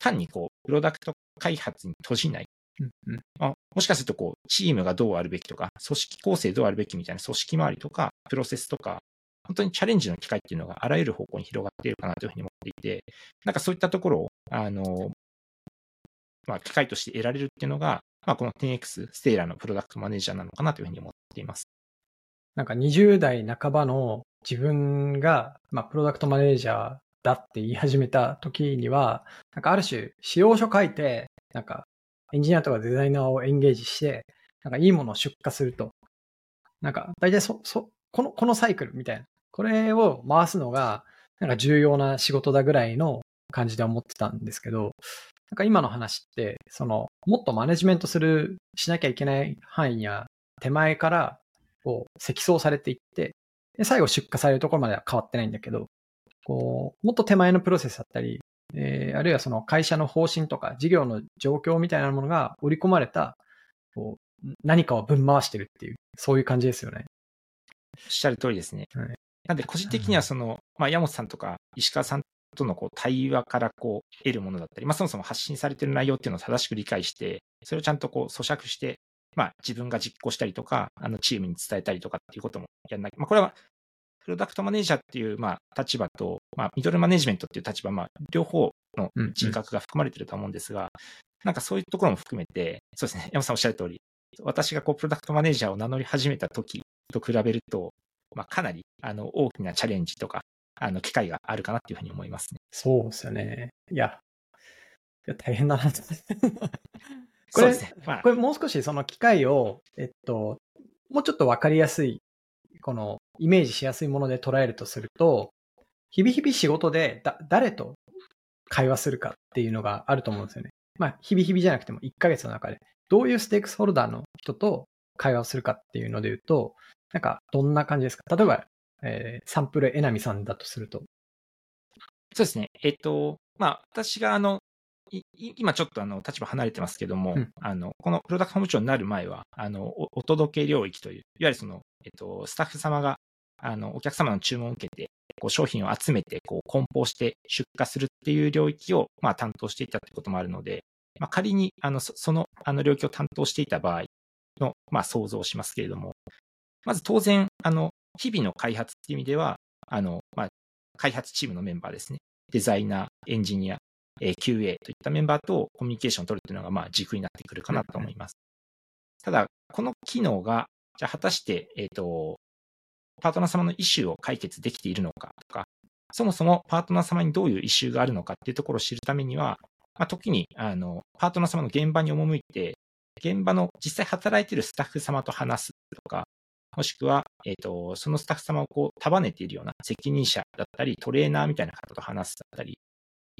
Speaker 2: 単にこうプロダクト開発に閉じない。
Speaker 1: うんうん
Speaker 2: まあ、もしかするとこうチームがどうあるべきとか、組織構成どうあるべきみたいな組織周りとか、プロセスとか、本当にチャレンジの機会っていうのがあらゆる方向に広がっているかなというふうに思っていて、なんかそういったところを、あの、まあ、機会として得られるっていうのが、まあ、この 10X ステイラーのプロダクトマネージャーなのかなというふうに思っています。
Speaker 1: なんか20代半ばの自分が、まあ、プロダクトマネージャーだって言い始めた時には、なんかある種、仕様書書いて、なんかエンジニアとかデザイナーをエンゲージして、なんかいいものを出荷すると。なんか大体そ、そ、この、このサイクルみたいな。これを回すのが、なんか重要な仕事だぐらいの感じで思ってたんですけど、なんか今の話って、その、もっとマネジメントする、しなきゃいけない範囲や手前から、こう、積層されていって、で、最後出荷されるところまでは変わってないんだけど、こう、もっと手前のプロセスだったり、えーあるいはその会社の方針とか事業の状況みたいなものが織り込まれた、こう、何かをぶん回してるっていう、そういう感じですよね。
Speaker 2: おっしゃる通りですね。
Speaker 1: はい
Speaker 2: なんで、個人的にはその、まあ、山本さんとか石川さんとのこう対話からこう得るものだったり、まあ、そもそも発信されている内容っていうのを正しく理解して、それをちゃんとこう咀嚼して、まあ、自分が実行したりとか、あのチームに伝えたりとかっていうこともやんなきゃ、まあ、これは、プロダクトマネージャーっていう、まあ、立場と、まあ、ミドルマネジメントっていう立場、まあ、両方の
Speaker 1: うんうん
Speaker 2: 人格が含まれてると思うんですが、なんかそういうところも含めて、そうですね、山本さんおっしゃる通り、私がこう、プロダクトマネージャーを名乗り始めた時と比べると、まあ、かなり、あの、大きなチャレンジとか、あの、機会があるかなっていうふうに思いますね。
Speaker 1: そうですよね。いや、いや大変だなと。これ
Speaker 2: ね。まあ
Speaker 1: こ、れもう少しその機械を、えっと、もうちょっとわかりやすい、このイメージしやすいもので捉えるとすると、日々日々仕事でだ誰と会話するかっていうのがあると思うんですよね。まあ、日々日々じゃなくても1ヶ月の中で、どういうステークスホルダーの人と会話をするかっていうので言うと、なんかどんな感じですか？例えば、えーサンプルえなみさんだとすると。
Speaker 2: そうですね。えっと、まあ、私が、あの、今ちょっとあの立場離れてますけども、
Speaker 1: うん
Speaker 2: あのこのプロダクト本部長になる前はあのおお届け領域という、いわゆるその、えっと、スタッフ様があのお客様の注文を受けて、こう商品を集めてこう梱包して出荷するっていう領域を、まあ、担当していたということもあるので、まあ、仮にあのそそのあの領域を担当していた場合の、まあ、想像をしますけれども、まず当然、あの日々の開発っていう意味では、あのまあ、開発チームのメンバーですね。デザイナー、エンジニア、え QA といったメンバーとコミュニケーションを取るというのが、まあ、軸になってくるかなと思います。ただ、この機能が、じゃあ果たして、えっ、と、パートナー様のイシューを解決できているのかとか、そもそもパートナー様にどういうイシューがあるのかっていうところを知るためには、まあ、時に、あの、パートナー様の現場に赴いて、現場の実際働いているスタッフ様と話すとか、もしくは、えっ、と、そのスタッフ様をこう束ねているような責任者だったり、トレーナーみたいな方と話すだったり、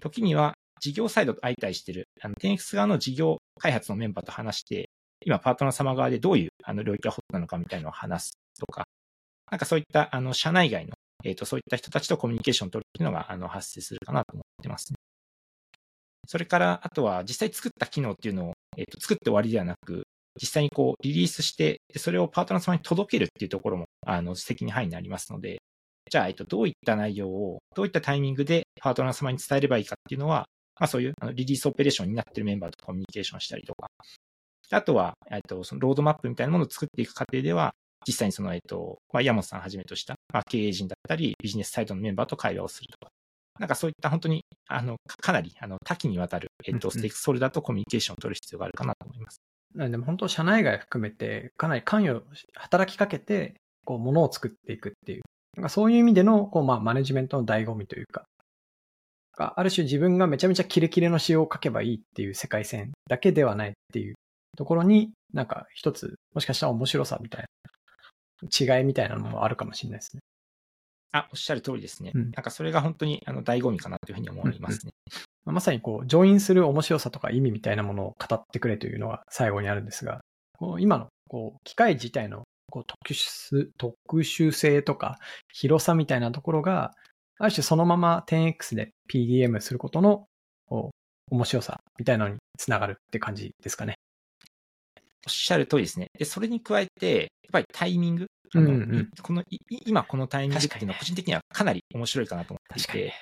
Speaker 2: 時には事業サイドと相対してる、あの、10X 側の事業開発のメンバーと話して、今、パートナー様側でどういうあの領域がホットなのかみたいなのを話すとか、なんかそういった、あの、社内外の、えっ、と、そういった人たちとコミュニケーションを取るっていうのが、あの、発生するかなと思ってますね。それから、あとは、実際作った機能っていうのを、えっ、と、作って終わりではなく、実際にこう、リリースして、それをパートナー様に届けるっていうところも、あの、責任範囲になりますので、じゃあ、えっと、どういった内容を、どういったタイミングでパートナー様に伝えればいいかっていうのは、まあそういうリリースオペレーションになっているメンバーとコミュニケーションしたりとか、あとは、えっと、そのロードマップみたいなものを作っていく過程では、実際にその、えっと、まあ、山本さんはじめとした、まあ、経営陣だったり、ビジネスサイドのメンバーと会話をするとか、なんかそういった本当に、あの、かかなり、あの、多岐にわたる、えっと、ステークスホルダーとコミュニケーションを取る必要があるかなと思います。
Speaker 1: なんでも本当、社内外含めて、かなり関与、働きかけて、こう、ものを作っていくっていう。なんかそういう意味での、こう、まあ、マネジメントの醍醐味というか、がある種自分がめちゃめちゃキレキレの仕様を書けばいいっていう世界線だけではないっていうところに、なんか一つ、もしかしたら面白さみたいな、違いみたいなのもあるかもしれないですね。
Speaker 2: あ、おっしゃる通りですね。
Speaker 1: うん
Speaker 2: なんかそれが本当に、あの、醍醐味かなというふうに思いますね。
Speaker 1: まさにこう、ジョインする面白さとか意味みたいなものを語ってくれというのが最後にあるんですが、こう今のこう機械自体のこう特殊特殊性とか広さみたいなところが、ある種そのまま 10X で PDM することの面白さみたいなのにつながるって感じですかね。
Speaker 2: おっしゃる通りですね。で、それに加えて、やっぱりタイミング。
Speaker 1: うんうん
Speaker 2: このい今このタイミングっていうのは個人的にはかなり面白いかなと思っていて、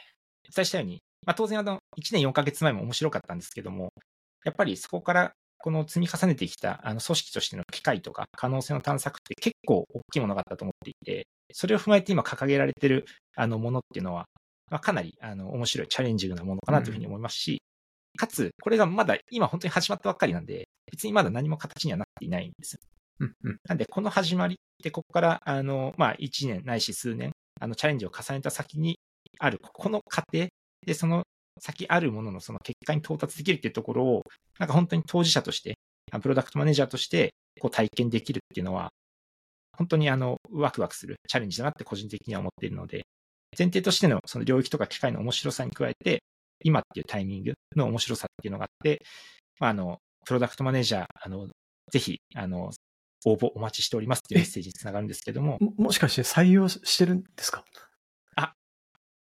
Speaker 2: お伝えしたように、まあ、当然あの、1年4ヶ月前も面白かったんですけども、やっぱりそこからこの積み重ねてきたあの組織としての機会とか可能性の探索って結構大きいものがあったと思っていて、それを踏まえて今掲げられてるあのものっていうのは、まあ、かなりあの面白いチャレンジングなものかなというふうに思いますし、かつ、これがまだ今本当に始まったばっかりなんで、別にまだ何も形にはなっていないんですよ。
Speaker 1: うんうん。
Speaker 2: なんで、この始まりで、ここから、あの、まあ、1年ないし数年、あの、チャレンジを重ねた先にある、この過程で、その先あるもののその結果に到達できるっていうところを、なんか本当に当事者として、あプロダクトマネージャーとして、こう体験できるっていうのは、本当にあの、ワクワクするチャレンジだなって個人的には思っているので、前提としてのその領域とか機械の面白さに加えて、今っていうタイミングの面白さっていうのがあって、まあ、あの、プロダクトマネージャー、あの、ぜひ、あの、応募お待ちしておりますっていうメッセージにつながるんですけども、
Speaker 1: ももしかして採用してるんですか？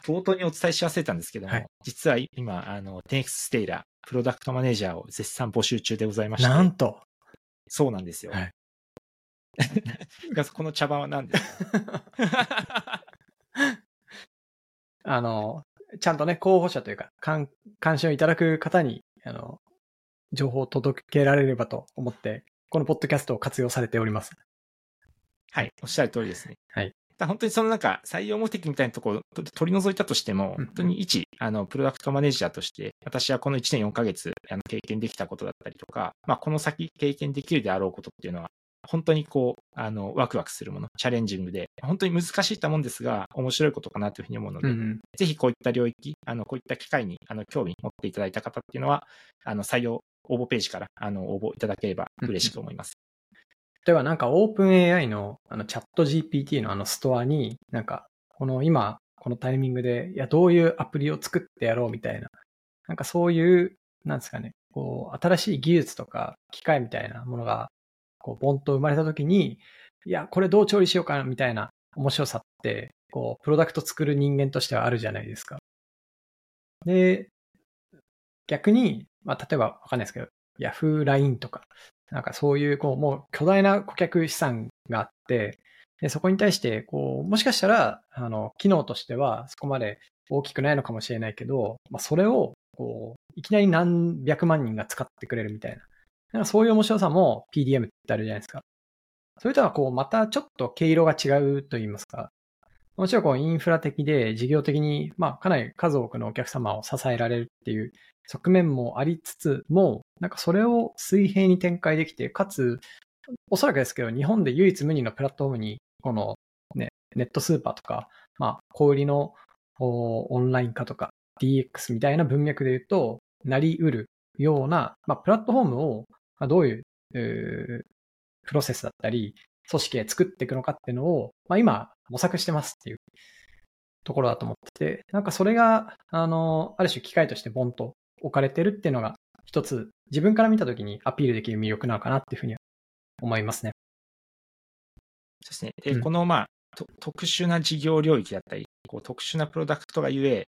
Speaker 2: 冒頭にお伝えし忘れたんですけども、
Speaker 1: はい。
Speaker 2: 実は今、あの、10X ステイラー、プロダクトマネージャーを絶賛募集中でございまして、
Speaker 1: なんと。
Speaker 2: そうなんですよ。
Speaker 1: はい。
Speaker 2: が この茶番は何ですか？
Speaker 1: あの、ちゃんとね、候補者というか、関関心をいただく方に、あの、情報を届けられればと思って、このポッドキャストを活用されております。
Speaker 2: はい、おっしゃる通りですね。
Speaker 1: はい。
Speaker 2: 本当にそのなんか採用目的みたいなところをと取り除いたとしても、
Speaker 1: うん
Speaker 2: 本当に一、あの、プロダクトマネージャーとして、私はこの1年4ヶ月、あの、経験できたことだったりとか、まあ、この先経験できるであろうことっていうのは、本当にこう、あの、ワクワクするもの、チャレンジングで、本当に難しいとは思うんですが、面白いことかなというふうに思うので、
Speaker 1: うん。
Speaker 2: ぜひこういった領域、あの、こういった機会に、あの、興味持っていただいた方っていうのは、あの、採用応募ページから、あの、応募いただければ嬉しく思います。
Speaker 1: ではなんか OpenAI のあのチャット GPT のあのストアに、なんか、この今、このタイミングで、いや、どういうアプリを作ってやろうみたいな、なんかそういう、なんですかね、こう、新しい技術とか機械みたいなものが、こう、ボンと生まれた時に、いや、これどう調理しようかなみたいな面白さって、こう、プロダクト作る人間としてはあるじゃないですか。で、逆に、まあ、例えばわかんないですけど、Yahoo LINE とか、なんかそういう、こう、もう巨大な顧客資産があって、でそこに対して、こう、もしかしたら、あの、機能としてはそこまで大きくないのかもしれないけど、まあ、それを、こう、いきなり何百万人が使ってくれるみたいな。なんかそういう面白さも PDM ってあるじゃないですか。それとは、こう、またちょっと毛色が違うと言いますか。もちろん、こう、インフラ的で事業的に、まあ、かなり数多くのお客様を支えられるっていう側面もありつつも、なんかそれを水平に展開できて、かつ、おそらくですけど、日本で唯一無二のプラットフォームに、このね、ネットスーパーとか、まあ、小売りのオンライン化とか、DX みたいな文脈で言うと、なり得るような、まあ、プラットフォームを、まあ、どういう、えープロセスだったり、組織で作っていくのかっていうのを、まあ、今、模索してますっていうところだと思ってて、なんかそれが、あの、ある種機会としてボンと置かれてるっていうのが、一つ、自分から見たときにアピールできる魅力なのかなっていうふうに思いますね。
Speaker 2: そうですね。で、
Speaker 1: うん
Speaker 2: この、まあ、と特殊な事業領域だったり、こう特殊なプロダクトがゆえ、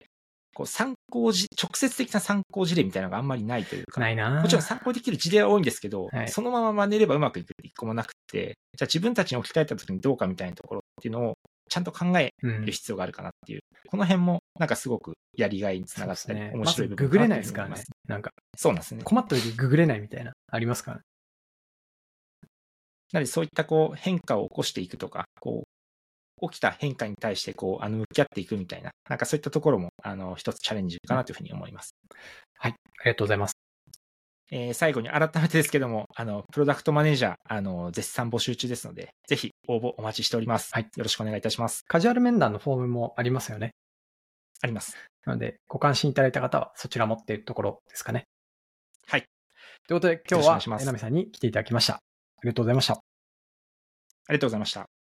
Speaker 2: こう参考じ、直接的な参考事例みたいなのがあんまりないというか、
Speaker 1: ないな
Speaker 2: もちろん参考できる事例は多いんですけど、
Speaker 1: はい
Speaker 2: そのまま真似ればうまくいくって一個もなくて、じゃあ自分たちに置き換えた時にどうかみたいなところっていうのをちゃんと考え
Speaker 1: うん
Speaker 2: る必要があるかなっていう、この辺もなんかすごくやりがいにつながったり、
Speaker 1: ね。
Speaker 2: 面
Speaker 1: ま
Speaker 2: 白い部分か
Speaker 1: ずググれないですからね。なんか、
Speaker 2: そうなんですね。
Speaker 1: 困った時ググれないみたいな、ありますからね。
Speaker 2: なのでそういったこう変化を起こしていくとか、こう、起きた変化に対してこう、あの、向き合っていくみたいな、なんかそういったところも、あの、一つチャレンジかなというふうに思います。
Speaker 1: ありがとうございます。
Speaker 2: えー最後に改めてですけども、あの、プロダクトマネージャー、あの、絶賛募集中ですので、ぜひ応募お待ちしております。
Speaker 1: はい
Speaker 2: よろしくお願いいたします。
Speaker 1: カジュアル面談のフォームもありますよね。
Speaker 2: あります。
Speaker 1: なので、ご関心いただいた方はそちら持っているところですかね。
Speaker 2: はい。
Speaker 1: ということで、今日は
Speaker 2: よろしくお願いします
Speaker 1: えなみさんに来ていただきました。ありがとうございました。
Speaker 2: ありがとうございました。